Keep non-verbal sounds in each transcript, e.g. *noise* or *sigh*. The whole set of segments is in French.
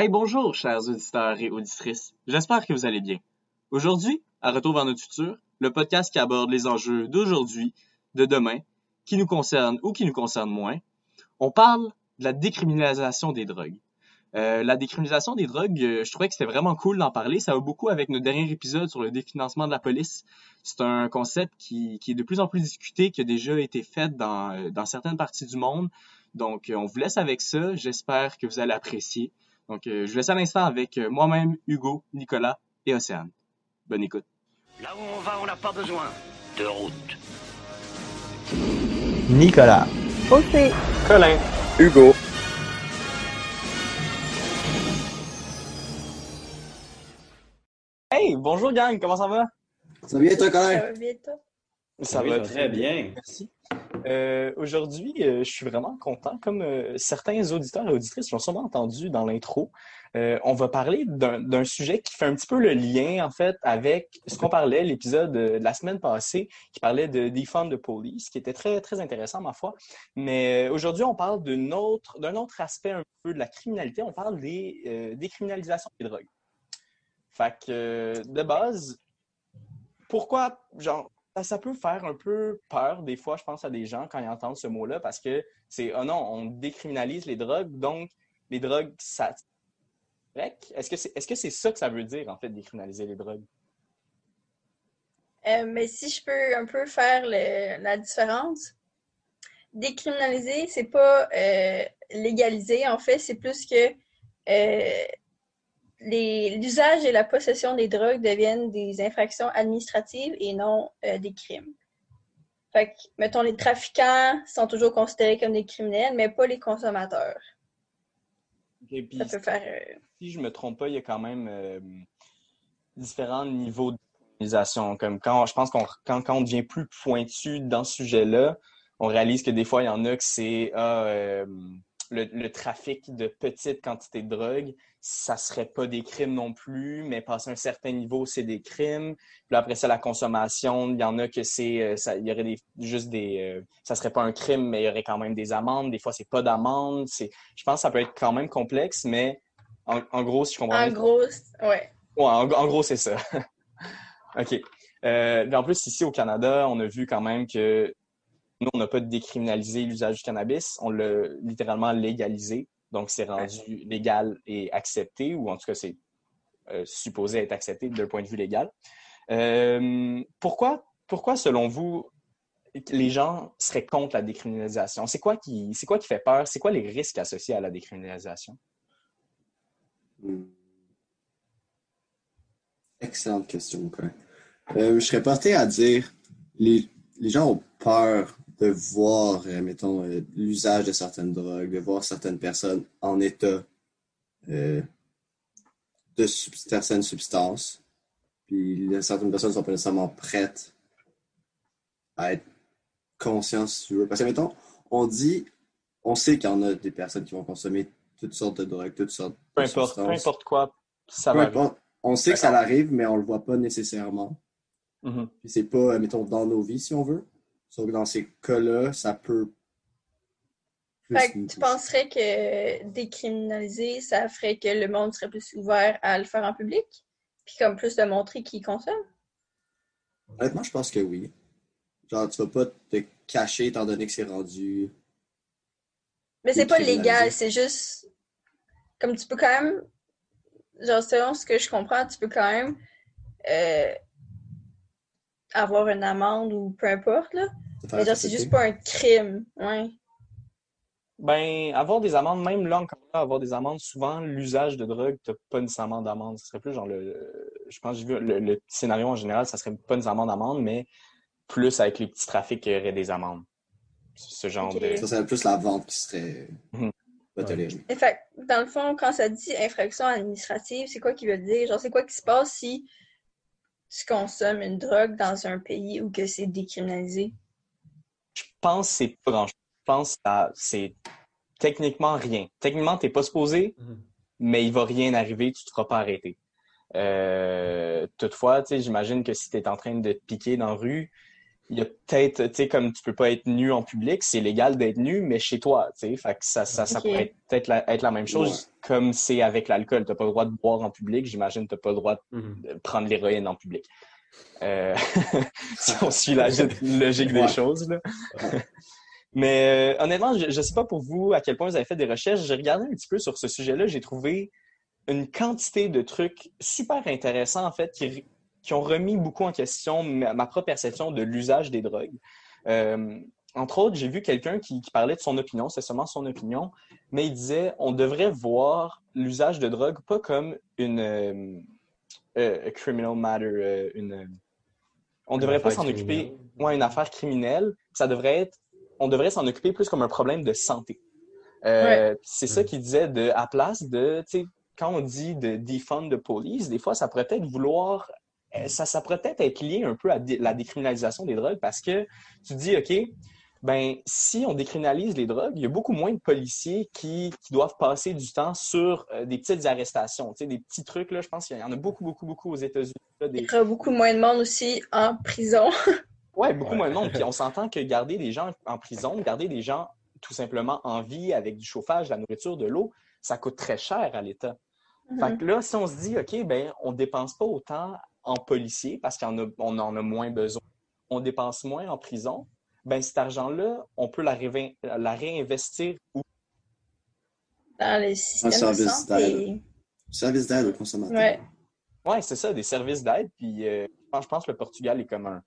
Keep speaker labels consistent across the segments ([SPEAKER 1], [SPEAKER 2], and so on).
[SPEAKER 1] Hey, bonjour, chers auditeurs et auditrices. J'espère que vous allez bien. Aujourd'hui, à Retour vers notre futur, le podcast qui aborde les enjeux d'aujourd'hui, de demain, qui nous concernent ou qui nous concernent moins, on parle de la décriminalisation des drogues. Euh, la décriminalisation des drogues, euh, je trouvais que c'était vraiment cool d'en parler. Ça va beaucoup avec notre dernier épisode sur le définancement de la police. C'est un concept qui, est de plus en plus discuté, qui a déjà été fait dans, euh, dans certaines parties du monde. Donc, on vous laisse avec ça. J'espère que vous allez apprécier. Donc, je vous laisse à l'instant avec moi-même, Hugo, Nicolas et Océane. Bonne écoute.
[SPEAKER 2] Là où on va, on n'a pas besoin de route.
[SPEAKER 3] Nicolas.
[SPEAKER 4] Océ.
[SPEAKER 5] Colin.
[SPEAKER 6] Hugo.
[SPEAKER 5] Hey, bonjour gang, comment ça va?
[SPEAKER 6] Ça va bien toi, Colin?
[SPEAKER 4] Ça va bien toi?
[SPEAKER 5] Ça
[SPEAKER 3] Oui,
[SPEAKER 5] va
[SPEAKER 3] ça va très bien.
[SPEAKER 5] Merci. Euh, Aujourd'hui, euh, je suis vraiment content. Comme euh, certains auditeurs et auditrices l'ont sûrement entendu dans l'intro, on va parler d'un sujet qui fait un petit peu le lien, en fait, avec ce qu'on parlait, l'épisode de la semaine passée, qui parlait de Defund the Police, qui était très, très intéressant, ma foi. Mais aujourd'hui, on parle d'un autre, autre aspect un peu de la criminalité. On parle des décriminalisations des drogues. Fait que, de base, pourquoi, genre, ça, ça peut faire un peu peur des fois, je pense, à des gens quand ils entendent ce mot-là, parce que c'est, oh non, on décriminalise les drogues, donc les drogues, ça. Est-ce que c'est est -ce ça que ça veut dire, en fait, décriminaliser les drogues?
[SPEAKER 4] Euh, mais si je peux un peu faire la différence, décriminaliser, c'est pas euh, légaliser, en fait, c'est plus que euh, l'usage et la possession des drogues deviennent des infractions administratives et non euh, des crimes. Fait que, mettons, les trafiquants sont toujours considérés comme des criminels, mais pas les consommateurs. Ça peut faire. euh,
[SPEAKER 5] si je me trompe pas, il y a quand même euh, différents niveaux de criminalisation. Comme quand, je pense qu'on quand, quand on devient plus pointu dans ce sujet-là, on réalise que des fois, il y en a que c'est ah, euh, le, le trafic de petites quantités de drogue, ça serait pas des crimes non plus, mais passer un certain niveau, c'est des crimes. Puis après ça, la consommation, il y en a que c'est, euh, ça, il y aurait des, juste des, euh, ça serait pas un crime, mais il y aurait quand même des amendes. Des fois, c'est pas d'amende. C'est, je pense que ça peut être quand même complexe, mais en, en gros, si je comprends
[SPEAKER 4] En
[SPEAKER 5] bien,
[SPEAKER 4] gros, ouais.
[SPEAKER 5] Ouais, en, en gros, c'est ça. *laughs* OK. Euh, en plus, ici au Canada, on a vu quand même que nous, on n'a pas décriminalisé l'usage du cannabis, on l'a littéralement légalisé. Donc, c'est rendu légal et accepté, ou en tout cas, c'est euh, supposé être accepté d'un point de vue légal. Euh, pourquoi, pourquoi, selon vous, les gens seraient contre la décriminalisation? C'est quoi qui, c'est quoi qui fait peur? C'est quoi les risques associés à la décriminalisation?
[SPEAKER 6] Hmm. Excellente question, Colin. Euh, je serais porté à dire les, les gens ont peur de voir, euh, mettons, euh, l'usage de certaines drogues, de voir certaines personnes en état euh, de sub- certaines substances. Puis certaines personnes ne sont pas nécessairement prêtes à être conscientes, si tu veux. Parce que, mettons, on dit, on sait qu'il y en a des personnes qui vont consommer toutes sortes de drogues, toutes sortes
[SPEAKER 5] Peu
[SPEAKER 6] de
[SPEAKER 5] importe, peu importe quoi, ça va.
[SPEAKER 6] importe. On sait que ça arrive, mais on le voit pas nécessairement.
[SPEAKER 5] Mhm.
[SPEAKER 6] Puis c'est pas, mettons, dans nos vies, si on veut. Sauf que dans ces cas-là, ça peut. plus
[SPEAKER 4] Fait que tu penserais que décriminaliser, ça ferait que le monde serait plus ouvert à le faire en public? Puis comme plus de montrer qui consomme?
[SPEAKER 6] Honnêtement, je pense que oui. Genre, tu vas pas te cacher étant donné que c'est rendu.
[SPEAKER 4] Mais c'est pas légal, c'est juste. Comme tu peux quand même. Genre, selon ce que je comprends, tu peux quand même euh, avoir une amende ou peu importe, là. Mais genre, c'est juste pas un crime. Ouais.
[SPEAKER 5] Ben, avoir des amendes, même là, encore là, avoir des amendes, souvent, l'usage de drogue, t'as pas nécessairement d'amende. Ce serait plus genre le, je pense, que j'ai vu le, le scénario en général, ça serait pas nécessairement d'amende, mais plus avec les petits trafics, il y aurait des amendes. Ce genre de.
[SPEAKER 6] Ça serait plus la vente qui serait
[SPEAKER 5] Mhm.
[SPEAKER 6] pas tolérée.
[SPEAKER 4] Fait, dans le fond, quand ça dit infraction administrative, c'est quoi qui veut dire? Genre, c'est quoi qui se passe si tu consommes une drogue dans un pays où que c'est décriminalisé?
[SPEAKER 5] Je pense que c'est pas grand-chose. Je pense que c'est techniquement rien. Techniquement, t'es pas supposé, mais il va rien arriver, tu te feras pas arrêter. Euh, toutefois, tu sais, j'imagine que si tu es en train de te piquer dans la rue, il y a peut-être, tu sais, comme tu peux pas être nu en public, c'est légal d'être nu, mais chez toi, tu sais. Ça, ça, pourrait être peut-être la, être la même chose. Comme c'est avec l'alcool. Tu n'as pas le droit de boire en public. J'imagine que tu n'as pas le droit
[SPEAKER 3] Mhm.
[SPEAKER 5] de prendre l'héroïne en public. Euh, *laughs* si on suit la logique des
[SPEAKER 6] Ouais.
[SPEAKER 5] choses. Là. *laughs* Mais euh, honnêtement, je ne sais pas pour vous à quel point vous avez fait des recherches. J'ai regardé un petit peu sur ce sujet-là. J'ai trouvé une quantité de trucs super intéressants, en fait, qui, qui ont remis beaucoup en question ma, ma propre perception de l'usage des drogues. Euh, entre autres, j'ai vu quelqu'un qui, qui parlait de son opinion, c'est seulement son opinion, mais il disait on devrait voir l'usage de drogue pas comme une euh, euh, a criminal matter, euh, une. On
[SPEAKER 3] Une
[SPEAKER 5] devrait pas
[SPEAKER 3] affaire
[SPEAKER 5] s'en occuper,
[SPEAKER 3] criminelle.
[SPEAKER 5] ouais, une affaire criminelle. Ça devrait être, on devrait s'en occuper plus comme un problème de santé. Euh, C'est ça
[SPEAKER 3] Mm.
[SPEAKER 5] qu'il disait de, à place de, tu sais, quand on dit de defund the police, des fois, ça pourrait peut-être vouloir, ça, ça pourrait peut-être être lié un peu à la décriminalisation des drogues parce que tu dis, OK, ben, si on décriminalise les drogues, il y a beaucoup moins de policiers qui, qui doivent passer du temps sur euh, des petites arrestations, tu sais, des petits trucs, là, je pense qu'il y en a beaucoup, beaucoup, beaucoup aux États-Unis. là, des-
[SPEAKER 4] Il y aura beaucoup moins de monde aussi en prison. *laughs*
[SPEAKER 5] Ouais, beaucoup
[SPEAKER 3] Ouais.
[SPEAKER 5] moins de monde. Puis on s'entend que garder des gens en prison, garder des gens tout simplement en vie avec du chauffage, de la nourriture, de l'eau, ça coûte très cher à l'État. Fait que là, si on se dit, OK, ben, on dépense pas autant en policiers parce qu'on a- on en a moins besoin, on dépense moins en prison, ben, cet argent-là, on peut la, la réinvestir où?
[SPEAKER 4] Dans le système de
[SPEAKER 6] service
[SPEAKER 4] santé.
[SPEAKER 6] Service d'aide aux consommateurs.
[SPEAKER 4] Ouais.
[SPEAKER 5] Ouais, c'est ça, des services d'aide. Puis euh, je pense- je pense que le Portugal est comme un,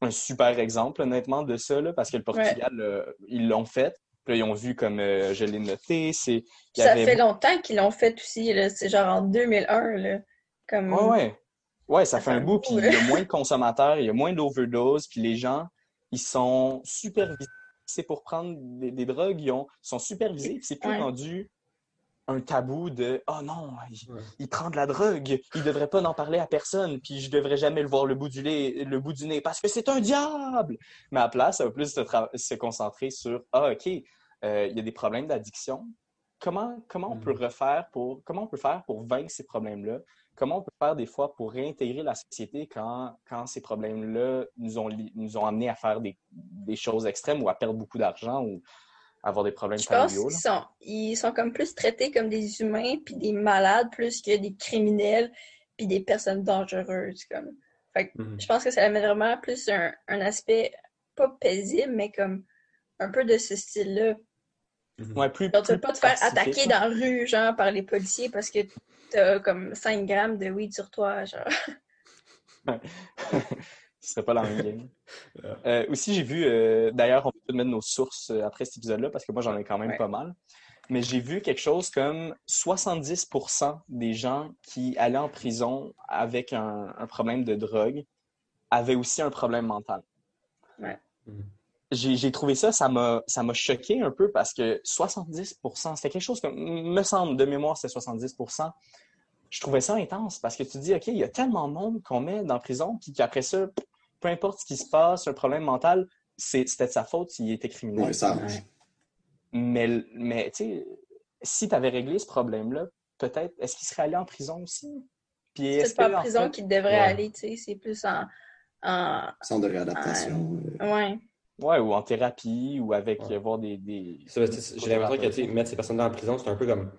[SPEAKER 5] un super exemple, honnêtement, de ça, là, parce que le Portugal, euh, ils l'ont fait. Puis là, ils ont vu comme euh, je l'ai noté, c'est.
[SPEAKER 4] Ça
[SPEAKER 5] avait
[SPEAKER 4] fait longtemps qu'ils l'ont fait aussi. là. C'est genre en 2001. Là. Comme...
[SPEAKER 5] Ouais, ouais. Ouais, ça,
[SPEAKER 4] Ça
[SPEAKER 5] fait
[SPEAKER 4] fait
[SPEAKER 5] un bout, puis il y a moins de consommateurs, il y a moins d'overdose, puis les gens, ils sont supervisés. C'est pour prendre des, des drogues, ils ont- sont supervisés, c'est plus
[SPEAKER 4] Ouais.
[SPEAKER 5] rendu un tabou de « Oh non, il,
[SPEAKER 3] Ouais.
[SPEAKER 5] il prend de la drogue, il devrait pas en parler à personne, puis je devrais jamais le voir le bout du, lait- le bout du nez, parce que c'est un diable! » Mais à la place, ça va plus se, se concentrer sur « Ah, OK, euh, il y a des problèmes d'addiction. Comment, comment on peut refaire pour... Comment on peut faire pour vaincre ces problèmes-là? comment on peut faire des fois pour réintégrer la société quand, quand ces problèmes-là nous ont, nous ont amenés à faire des, des choses extrêmes ou à perdre beaucoup d'argent ou avoir des problèmes
[SPEAKER 4] Je pense
[SPEAKER 5] familiaux.
[SPEAKER 4] qu'ils
[SPEAKER 5] là?
[SPEAKER 4] sont, ils sont comme plus traités comme des humains puis des malades plus que des criminels puis des personnes dangereuses. Comme. Fait que
[SPEAKER 3] Mhm.
[SPEAKER 4] je pense que ça amène vraiment plus un, un aspect pas paisible, mais comme un peu de ce style-là.
[SPEAKER 3] Mhm.
[SPEAKER 5] Ouais, plus,
[SPEAKER 4] Genre, tu
[SPEAKER 5] plus
[SPEAKER 4] veux pas te faire attaquer dans la rue, genre, par les policiers parce que t'as comme 5 grammes de weed sur toi, genre. *laughs*
[SPEAKER 5] Ce serait pas la même game. *laughs* Euh, aussi, j'ai vu, euh, d'ailleurs, on peut tout mettre nos sources euh, après cet épisode-là parce que moi, j'en ai quand même
[SPEAKER 4] Ouais.
[SPEAKER 5] pas mal. Mais j'ai vu quelque chose comme 70% des gens qui allaient en prison avec un, un problème de drogue avaient aussi un problème mental.
[SPEAKER 4] Ouais.
[SPEAKER 3] Mhm.
[SPEAKER 5] J'ai j'ai trouvé ça, ça m'a ça m'a choqué un peu parce que 70%, c'était quelque chose comme, me semble, de mémoire, c'était 70%. Je trouvais ça intense parce que tu dis, OK, il y a tellement de monde qu'on met dans la prison qui, qu'après ça, peu importe ce qui se passe, un problème mental, c'est- c'était de sa faute s'il était criminel.
[SPEAKER 6] Ouais, ça.
[SPEAKER 5] Mais, mais tu sais, si tu avais réglé ce problème-là, peut-être, est-ce qu'il serait allé en prison aussi? Puis
[SPEAKER 4] C'est pas en
[SPEAKER 5] en
[SPEAKER 4] prison devraient
[SPEAKER 3] ouais.
[SPEAKER 4] aller, tu sais. C'est plus en. en...
[SPEAKER 6] Centre de réadaptation. euh,
[SPEAKER 4] Ouais.
[SPEAKER 5] Ouais, ou en thérapie, ou avec
[SPEAKER 3] Ouais.
[SPEAKER 5] euh, voir des.
[SPEAKER 3] tu J'ai l'impression que tu sais, mettre ces personnes-là en prison, c'est un peu comme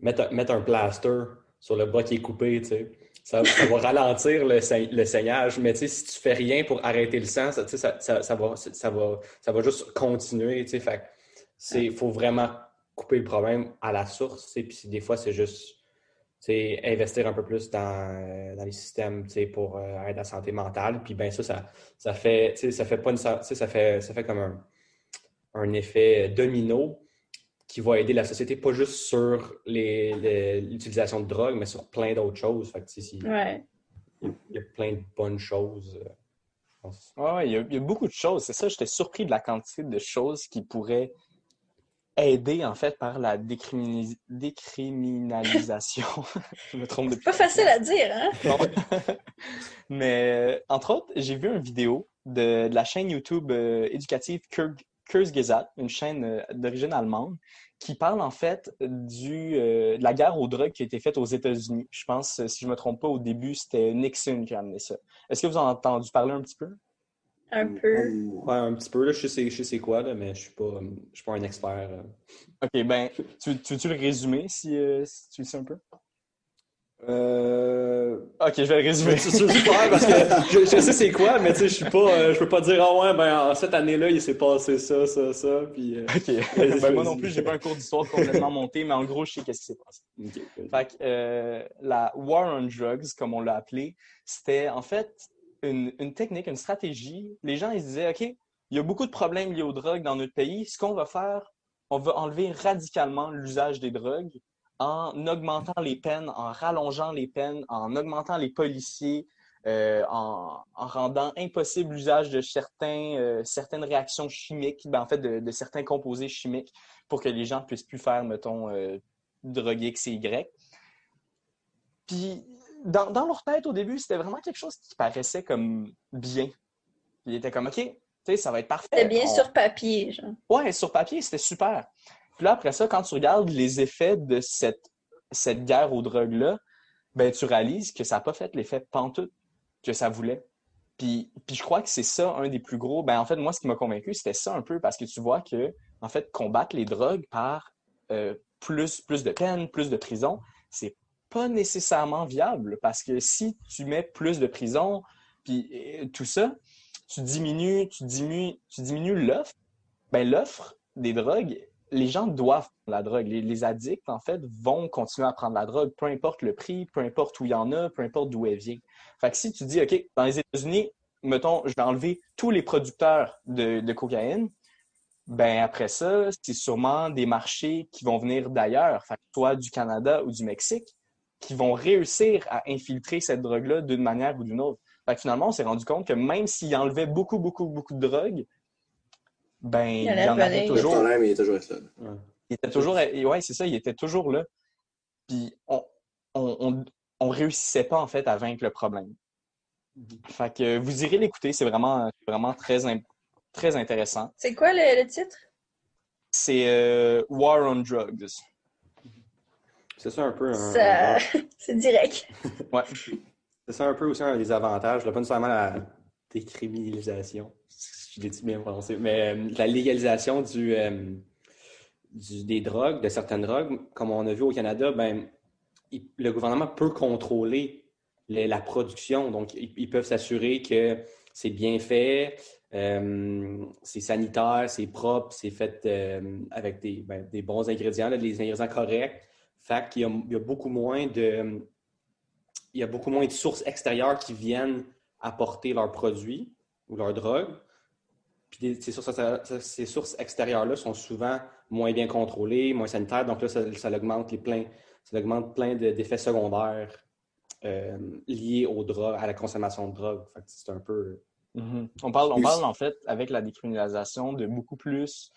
[SPEAKER 3] mettre un, mettre un plaster sur le bras qui est coupé. tu sais. Ça, ça va ralentir le, sai- le saignage, mais tu sais, si tu fais rien pour arrêter le sang, ça, tu ça, ça, ça va, ça, va, ça va juste continuer. tu sais. Fait il faut vraiment couper le problème à la source. tu sais, Puis des fois, c'est juste tu investir un peu plus dans, euh, dans les systèmes pour euh, aider à la santé mentale. Puis ben ça, ça, ça fait, tu sais, ça fait pas une, tu sais, ça fait, ça fait comme un, un effet domino qui va aider la société, pas juste sur les- les- l'utilisation de drogue, mais sur plein d'autres choses. Fait que,
[SPEAKER 4] Ouais.
[SPEAKER 3] il, y a, il y a plein de bonnes choses. euh.
[SPEAKER 5] Ouais, ouais, il y, a, il y a beaucoup de choses. C'est ça, j'étais surpris de la quantité de choses qui pourraient aider, en fait, par la décriminalisation. *laughs* Je me trompe depuis.
[SPEAKER 4] Pas facile à dire, hein? *laughs*
[SPEAKER 5] Non. *laughs* Mais, euh, entre autres, j'ai vu une vidéo de, de la chaîne YouTube euh, éducative Kur- Kurzgesagt, une chaîne euh, d'origine allemande, qui parle en fait du, euh, de la guerre aux drogues qui a été faite aux États-Unis. Je pense, si je ne me trompe pas, au début, c'était Nixon qui a amené ça. Est-ce que vous en avez entendu parler un petit peu?
[SPEAKER 4] Un peu.
[SPEAKER 3] Ouais, un petit peu, là, je sais, je sais c'est quoi, là, mais je suis pas, je suis pas un expert. euh.
[SPEAKER 5] OK, ben, tu, tu veux-tu le résumer si, euh, si tu le sais un peu?
[SPEAKER 3] Euh...
[SPEAKER 5] OK, je vais le résumer.
[SPEAKER 3] C'est super parce que je, je sais c'est quoi, mais tu sais, je suis pas, euh, je peux pas dire, ah ouais, ben, en cette année-là, il s'est passé ça, ça, ça, puis... euh,
[SPEAKER 5] OK. ben, moi non plus, j'ai pas un cours d'histoire complètement monté, mais en gros, je sais qu'est-ce qui s'est passé.
[SPEAKER 3] ok.
[SPEAKER 5] Fait que euh, la War on Drugs, comme on l'a appelé, c'était en fait une, technique, une stratégie. Les gens, ils se disaient, OK, il y a beaucoup de problèmes liés aux drogues dans notre pays. Ce qu'on va faire, on va enlever radicalement l'usage des drogues en augmentant les peines, en rallongeant les peines, en augmentant les policiers, euh, en, en rendant impossible l'usage de certains, euh, certaines réactions chimiques, ben, en fait, de, certains composés chimiques pour que les gens puissent plus faire, mettons, euh, drogue X et Y. Puis, dans, dans leur tête, au début, c'était vraiment quelque chose qui paraissait comme bien. Il était comme, OK, tu sais, ça va être parfait.
[SPEAKER 4] C'était bien
[SPEAKER 5] On-
[SPEAKER 4] sur papier, genre.
[SPEAKER 5] Ouais, sur papier, c'était super. Puis là, après ça, quand tu regardes les effets de cette, cette guerre aux drogues-là, ben, tu réalises que ça n'a pas fait l'effet pantoute que ça voulait. Puis, puis je crois que c'est ça un des plus gros. Ben, en fait, moi, ce qui m'a convaincu, c'était ça un peu, parce que tu vois que, en fait, combattre les drogues par euh, plus, plus de peine, plus de prison, c'est pas nécessairement viable, parce que si tu mets plus de prison, puis euh, tout ça, tu diminues, tu diminues, tu l'offre. Ben, l'offre des drogues, les gens doivent prendre la drogue. Les, addicts, en fait, vont continuer à prendre la drogue, peu importe le prix, peu importe où il y en a, peu importe d'où elle vient. Fait que si tu dis, OK, dans les États-Unis, mettons, je vais enlever tous les producteurs de, de cocaïne, ben après ça, c'est sûrement des marchés qui vont venir d'ailleurs, soit du Canada ou du Mexique, qui vont réussir à infiltrer cette drogue-là d'une manière ou d'une autre. Fait que finalement, on s'est rendu compte que même s'ils enlevaient beaucoup, beaucoup, beaucoup de drogue, ben, il y
[SPEAKER 4] allait
[SPEAKER 5] en avait.
[SPEAKER 6] Le
[SPEAKER 5] toujours.
[SPEAKER 6] problème, il est toujours là.
[SPEAKER 5] Il était toujours, et ouais, c'est ça, il était toujours là. Puis on, on, on, on réussissait pas en fait à vaincre le problème. Fait que vous irez l'écouter, c'est vraiment, vraiment très, très intéressant.
[SPEAKER 4] C'est quoi le, le titre?
[SPEAKER 5] C'est euh, War on Drugs.
[SPEAKER 3] C'est ça un peu un,
[SPEAKER 4] Ça...
[SPEAKER 3] un- *laughs*
[SPEAKER 4] C'est direct. *laughs*
[SPEAKER 5] Ouais.
[SPEAKER 3] c'est ça un peu aussi un des avantages, là, pas nécessairement la décriminalisation, si je l'ai dit bien prononcé, mais euh, la légalisation du, euh, du- des drogues, de certaines drogues, comme on a vu au Canada, ben, il- le gouvernement peut contrôler le- la production, donc ils, ils peuvent s'assurer que c'est bien fait, euh, c'est sanitaire, c'est propre, c'est fait euh, avec des, ben, des bons ingrédients, là, des ingrédients corrects. Fait qu'il y a, il y a beaucoup moins de il y a beaucoup moins de sources extérieures qui viennent apporter leurs produits ou leurs drogues. Puis ces sources, ces sources extérieures-là sont souvent moins bien contrôlées, moins sanitaires. Donc là, ça, ça augmente les plein, ça augmente plein de- d'effets secondaires euh, liés aux drogues, à la consommation de drogue. C'est un peu.
[SPEAKER 5] Mhm. On parle, on parle en fait, avec la décriminalisation, de beaucoup plus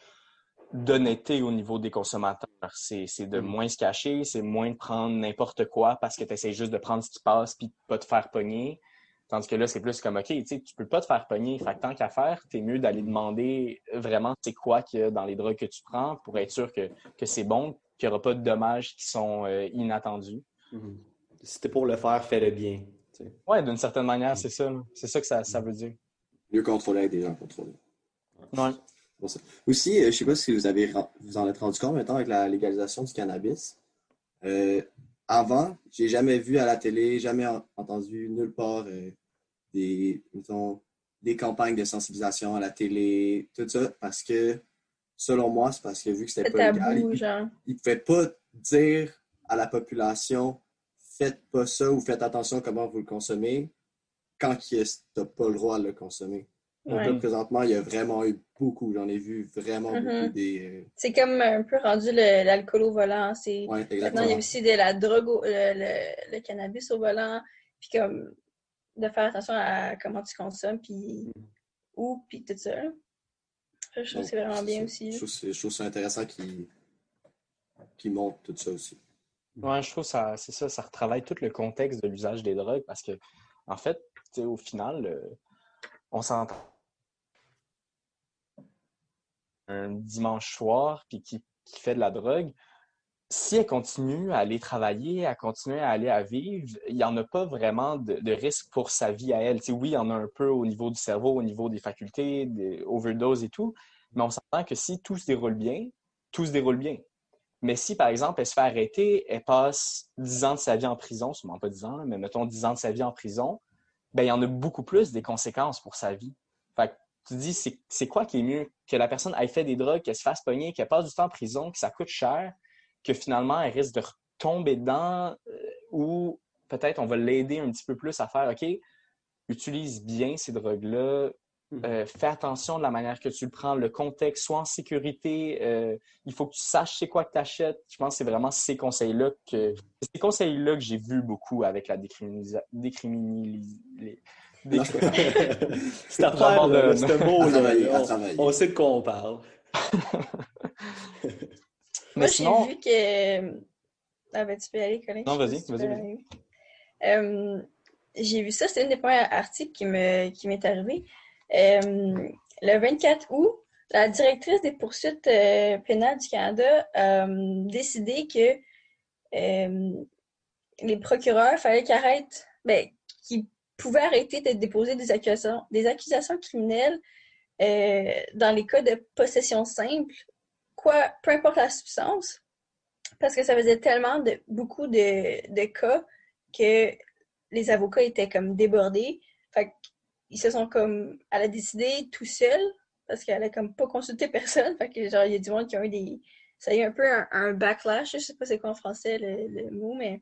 [SPEAKER 5] d'honnêteté au niveau des consommateurs. C'est c'est de
[SPEAKER 3] Mhm.
[SPEAKER 5] moins se cacher, c'est moins de prendre n'importe quoi parce que tu essaies juste de prendre ce qui passe puis de pas te faire pogner. Tandis que là, c'est plus comme, OK, tu sais, tu peux pas te faire pogner. Fait que tant qu'à faire, t'es mieux d'aller demander vraiment c'est quoi qu'il y a dans les drogues que tu prends pour être sûr que, que c'est bon, qu'il n'y aura pas de dommages qui sont euh, inattendus.
[SPEAKER 3] Mhm. Si t'es pour le faire, fais-le bien. sais.
[SPEAKER 5] Ouais, d'une certaine manière, c'est ça. C'est ça que ça, ça veut dire.
[SPEAKER 6] Mieux contrôler avec des gens contrôlés.
[SPEAKER 5] Ouais.
[SPEAKER 6] Pour ça. Aussi, euh, je sais pas si vous avez vous en êtes rendu compte maintenant avec la légalisation du cannabis. Euh, avant, j'ai jamais vu à la télé, jamais en- entendu nulle part euh, des, mettons, des campagnes de sensibilisation à la télé, tout ça, parce que selon moi, c'est parce que vu que c'était pas légal, ils ne pouvaient pas dire à la population faites pas ça ou faites attention à comment vous le consommez quand tu n'as pas le droit de le consommer. Donc là,
[SPEAKER 4] Ouais.
[SPEAKER 6] présentement, il y a vraiment eu beaucoup, j'en ai vu vraiment beaucoup des.
[SPEAKER 4] C'est comme un peu rendu l'alcool au volant. C'est...
[SPEAKER 6] euh, Ouais,
[SPEAKER 4] Maintenant, il y a aussi de la drogue, au- le, le- le cannabis au volant, puis comme de faire attention à comment tu consommes, puis où, puis tout ça. là. Je trouve que c'est vraiment bien aussi.
[SPEAKER 6] Je
[SPEAKER 4] là.
[SPEAKER 6] trouve, c'est- je trouve ça intéressant qu'ils montrent tout ça aussi.
[SPEAKER 5] Ouais, je trouve que ça, c'est ça, ça retravaille tout le contexte de l'usage des drogues parce que, en fait, tu sais, au final, euh, on s'entend un dimanche soir puis qui, qui fait de la drogue, si elle continue à aller travailler, à continuer à aller à vivre, il n'y en a pas vraiment de, risque pour sa vie à elle. Tu sais, oui, il y en a un peu au niveau du cerveau, au niveau des facultés, des overdoses et tout, mais on s'entend que si tout se déroule bien, tout se déroule bien. Mais si, par exemple, elle se fait arrêter, elle passe 10 ans de sa vie en prison, sûrement pas 10 ans, mais mettons 10 ans de sa vie en prison, ben, il y en a beaucoup plus des conséquences pour sa vie. Tu dis, c'est quoi qui est mieux? Que la personne ait fait des drogues, qu'elle se fasse pogner, qu'elle passe du temps en prison, que ça coûte cher, que finalement, elle risque de retomber dedans euh, ou peut-être on va l'aider un petit peu plus à faire, OK, utilise bien ces drogues-là, mm-hmm. euh, fais attention de la manière que tu le prends, le contexte, sois en sécurité, euh, il faut que tu saches c'est quoi que tu achètes. Je pense que c'est vraiment ces conseils-là que ces conseils-là que j'ai vus beaucoup avec la décriminalisation. *laughs*
[SPEAKER 3] c'est à faire ce mot-là. On, on sait de quoi on parle. *laughs*
[SPEAKER 4] Moi, j'ai vu que. Ah, ben, tu peux y aller, Colin.
[SPEAKER 5] Non, vas-y, vas-y.
[SPEAKER 4] Euh, j'ai vu ça, c'était un des premiers articles qui m'est qui arrivé. Euh, le 24 août, la directrice des poursuites euh, pénales du Canada a décidé que les procureurs, fallait qu'ils arrêtent, ben, qu'ils pouvaient arrêter de déposer des accusations, des accusations criminelles dans les cas de possession simple peu importe la substance, parce que ça faisait tellement de beaucoup de, cas que les avocats étaient comme débordés. Fait ils se sont comme. Elle a décidé tout seul, parce qu'elle a comme pas consulté *laughs* personne. Fait que genre, il y a du monde qui ont eu des. Ça a eu un peu un, backlash, je sais pas c'est quoi en français le, mot, mais.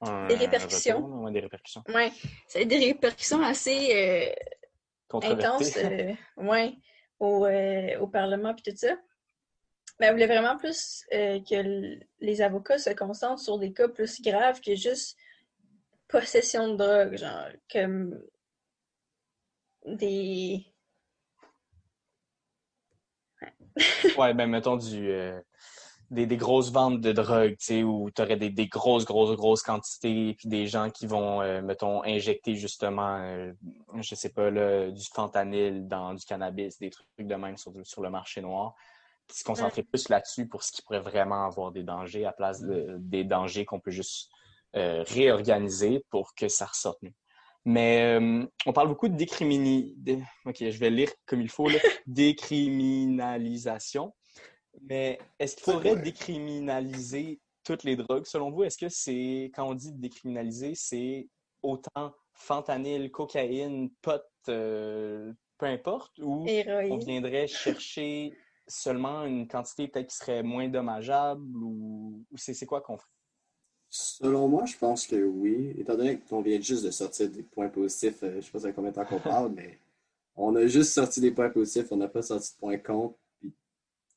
[SPEAKER 4] Des répercussions.
[SPEAKER 5] des répercussions.
[SPEAKER 4] Ouais. Ça a eu des répercussions assez euh, intenses. Euh, *laughs* ouais, au, euh, au Parlement puis tout ça. Mais elle voulait vraiment plus que les avocats se concentrent sur des cas plus graves que juste possession de drogue, genre comme des.
[SPEAKER 5] Ouais, ben mettons du. Euh, des, des, grosses ventes de drogue, tu sais, où tu aurais des, des, grosses, grosses, grosses quantités, puis des gens qui vont, euh, mettons, injecter justement, je sais pas, là, du fentanyl dans du cannabis, des trucs de même sur, sur le marché noir se concentrer plus là-dessus pour ce qui pourrait vraiment avoir des dangers à place de, des dangers qu'on peut juste euh, réorganiser pour que ça ressorte mieux. Mais euh, on parle beaucoup de décriminalisation. Ok, je vais lire comme il faut, là. *laughs* décriminalisation. Mais est-ce qu'il faudrait décriminaliser toutes les drogues? Selon vous? Est-ce que c'est, quand on dit décriminaliser, c'est autant fentanyl, cocaïne, pot, euh, peu importe, ou on viendrait chercher seulement une quantité peut-être qui serait moins dommageable ou, c'est quoi qu'on ferait?
[SPEAKER 6] Selon moi, je pense que oui. Étant donné qu'on vient juste de sortir des points positifs, euh, je ne sais pas combien de temps qu'on parle, mais on a juste sorti des points positifs, on n'a pas sorti de points contre.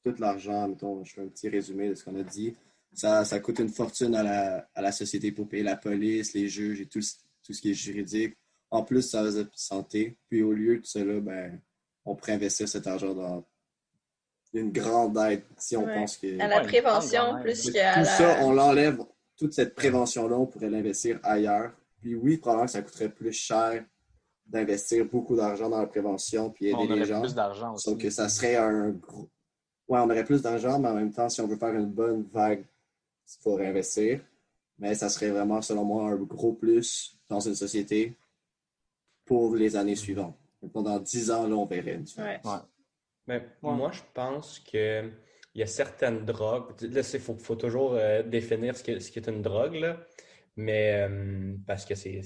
[SPEAKER 6] Tout l'argent, mettons, je fais un petit résumé de ce qu'on a dit. Ça, ça coûte une fortune à la, à la société pour payer la police, les juges et tout, tout ce qui est juridique. En plus, ça va être santé. Puis au lieu de cela, ben, on pourrait investir cet argent dans une grande aide si on pense que.
[SPEAKER 4] À la prévention plus qu'à
[SPEAKER 6] Tout ça, on l'enlève. Toute cette prévention-là, on pourrait l'investir ailleurs. Puis oui, probablement que ça coûterait plus cher d'investir beaucoup d'argent dans la prévention puis aider on les gens.
[SPEAKER 5] plus d'argent
[SPEAKER 6] aussi. que ça serait un gros. Ouais, on aurait plus d'argent, mais en même temps, si on veut faire une bonne vague, il faut réinvestir. Mais ça serait vraiment, selon moi, un gros plus dans une société pour les années suivantes. Pendant dix ans, là, on verrait une différence.
[SPEAKER 3] Mais moi, je pense que il y a certaines drogues. Là, il faut, toujours euh, définir ce qui, ce qui est une drogue, là. Mais euh, parce que c'est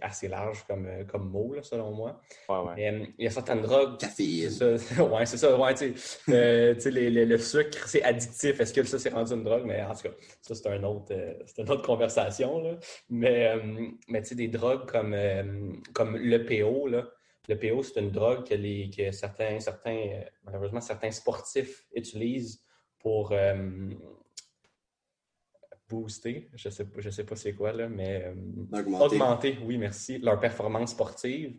[SPEAKER 3] assez large comme, euh, comme mot, là, selon moi.
[SPEAKER 5] Ouais,
[SPEAKER 3] il y a certaines drogues.
[SPEAKER 6] Café.
[SPEAKER 3] Oui, c'est ça. Ouais, tu sais, le sucre, c'est addictif. Est-ce que ça, c'est rendu une drogue? Mais en tout cas, ça, c'est un autre, une autre conversation. Là. Mais, mais tu sais, des drogues comme, comme l'EPO, là le PO, c'est une drogue que, les, que certains, certains, euh, malheureusement, certains sportifs utilisent pour euh, booster, je ne sais, je sais pas c'est quoi, là, mais
[SPEAKER 6] euh,
[SPEAKER 3] augmenter. oui, merci, leur performance sportive.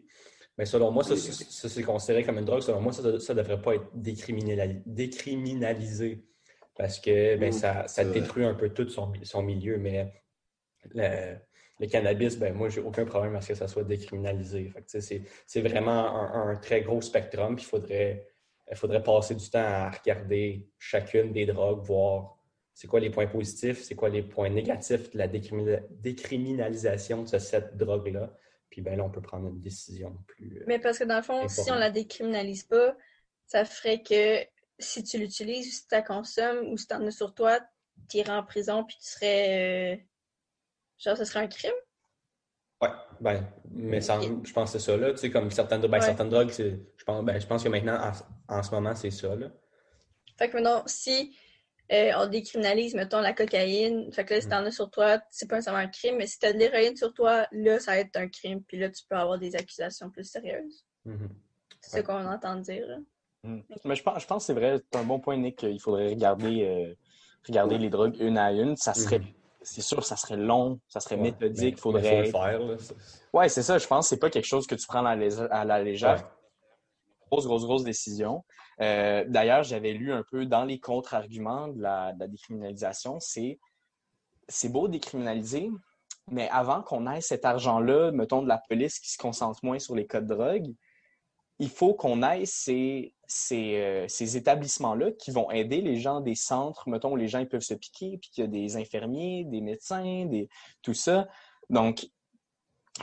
[SPEAKER 3] Mais selon moi, ça, c'est considéré comme une drogue. Selon moi, ça ne devrait pas être décriminalisé parce que ben, ça, ça détruit un peu tout son, son milieu. Mais le cannabis, ben moi, j'ai aucun problème à ce que ça soit décriminalisé. C'est vraiment un, très gros spectrum. Il faudrait, il faudrait passer du temps à regarder chacune des drogues, voir c'est quoi les points positifs, c'est quoi les points négatifs de la décrimina- décriminalisation de cette drogue-là? Puis ben là, on peut prendre une décision plus. euh,
[SPEAKER 4] Mais parce que dans le fond, si on la décriminalise pas, ça ferait que si tu l'utilises ou si tu la consommes ou si tu en as sur toi, tu irais en prison puis tu serais. euh, Genre, ce serait un crime?
[SPEAKER 3] Ouais, ben, mais ça, je pense que c'est ça, là. Tu sais, comme certaines, ben,
[SPEAKER 4] Ouais.
[SPEAKER 3] certaines drogues, je, pense, ben, je pense que maintenant, en, en ce moment, c'est ça, là.
[SPEAKER 4] Fait que maintenant, si euh, on décriminalise, mettons, la cocaïne, fait que là, si
[SPEAKER 3] Mm.
[SPEAKER 4] t'en as sur toi, c'est pas nécessairement un crime, mais si t'as de l'héroïne sur toi, là, ça va être un crime, puis là, tu peux avoir des accusations plus sérieuses.
[SPEAKER 3] Mhm.
[SPEAKER 4] C'est ça qu'on entend dire. là.
[SPEAKER 5] Mm. Mais je pense, je pense que c'est vrai, c'est un bon point, Nick, qu'il faudrait regarder, euh, regarder les drogues une à une. Ça serait,
[SPEAKER 3] Mhm.
[SPEAKER 5] c'est sûr, ça serait long, ça serait
[SPEAKER 3] Ouais,
[SPEAKER 5] méthodique,
[SPEAKER 3] mais
[SPEAKER 5] faudrait.
[SPEAKER 3] faut le
[SPEAKER 5] être-
[SPEAKER 3] faire, là. C'est-
[SPEAKER 5] Ouais, c'est ça, je pense que c'est pas quelque chose que tu prends à la, lég- à la légère. Grosse, grosse, grosse décision. Euh, D'ailleurs, j'avais lu un peu dans les contre-arguments de la, décriminalisation, c'est c'est beau décriminaliser, mais avant qu'on ait cet argent-là, mettons de la police qui se concentre moins sur les cas de drogue, il faut qu'on ait ces, ces, euh, ces établissements-là qui vont aider les gens des centres, mettons, où les gens ils peuvent se piquer, puis qu'il y a des infirmiers, des médecins, des, tout ça. Donc,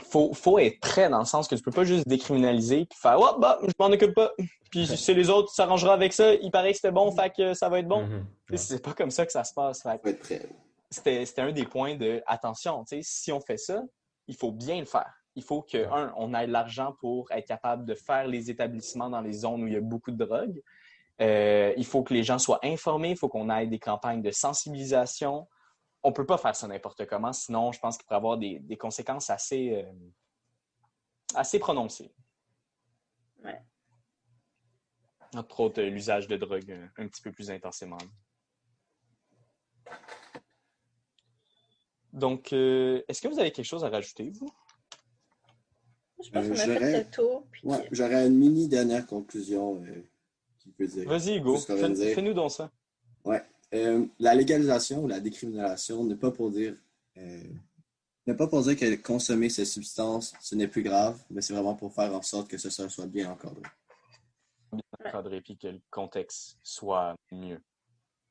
[SPEAKER 5] faut, faut être prêt dans le sens que tu peux pas juste décriminaliser puis faire oh, bah, je m'en occupe pas. Puis *laughs* c'est les autres qui s'arrangeront avec ça, il paraît que c'était bon, fait que ça va être bon. Tu sais, C'est pas comme ça que ça se passe. Fait que
[SPEAKER 6] Faut être prêt.
[SPEAKER 5] c'était c'était un des points de attention, tu sais, si on fait ça, il faut bien le faire. Il faut que, un, on ait l'argent pour être capable de faire les établissements dans les zones où il y a beaucoup de drogue. Euh, il faut que les gens soient informés, il faut qu'on ait des campagnes de sensibilisation. On peut pas faire ça n'importe comment, sinon je pense qu'il pourrait avoir des, des conséquences assez, euh, assez prononcées.
[SPEAKER 4] Ouais.
[SPEAKER 5] Entre autres, euh, l'usage de drogue euh, un petit peu plus intensément. Donc, euh, est-ce que vous avez quelque chose à rajouter, vous?
[SPEAKER 4] Je pense
[SPEAKER 6] Euh,
[SPEAKER 4] qu'on a fait
[SPEAKER 6] j'aurais-
[SPEAKER 4] le tour. Puis
[SPEAKER 6] Ouais, j'aurais une mini dernière conclusion euh, qui peut dire.
[SPEAKER 5] Vas-y, Hugo,
[SPEAKER 6] de
[SPEAKER 5] fais- fais-nous donc ça.
[SPEAKER 6] Euh, la légalisation ou la décriminalisation n'est pas pour dire euh, n'est pas pour dire que consommer ces substances, ce n'est plus grave, mais c'est vraiment pour faire en sorte que ce soit soit bien encadré.
[SPEAKER 5] Bien encadré, puis que le contexte soit mieux.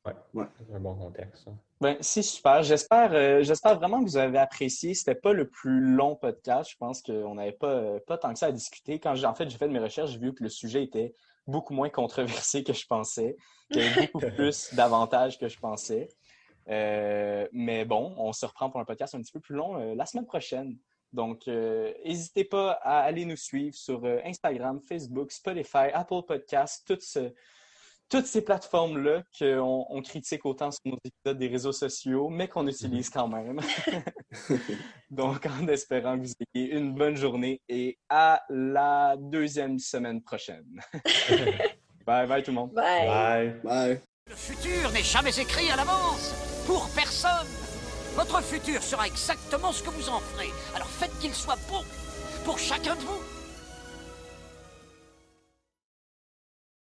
[SPEAKER 3] C'est un bon contexte.
[SPEAKER 5] Ben, c'est super. J'espère, euh, j'espère vraiment que vous avez apprécié. C'était pas le plus long podcast. Je pense qu'on n'avait pas, pas tant que ça à discuter. Quand j'ai, en fait, j'ai fait de mes recherches, j'ai vu que le sujet était beaucoup moins controversé que je pensais, qu'il y avait beaucoup *laughs* plus d'avantages que je pensais. Euh, mais bon, on se reprend pour un podcast un petit peu plus long euh, la semaine prochaine. Donc, euh, n'hésitez pas à aller nous suivre sur Instagram, Facebook, Spotify, Apple Podcasts, toutes, ce- toutes ces plateformes-là qu'on on critique autant sur nos épisodes des réseaux sociaux, mais qu'on utilise quand même. *laughs* Donc, en espérant que vous ayez une bonne journée et à la deuxième semaine prochaine. *laughs* bye bye tout le monde.
[SPEAKER 4] Bye!
[SPEAKER 3] Bye.
[SPEAKER 6] Bye!
[SPEAKER 2] Le futur n'est jamais écrit à l'avance. Pour personne. Votre futur sera exactement ce que vous en ferez. Alors faites qu'il soit beau. Pour chacun de vous.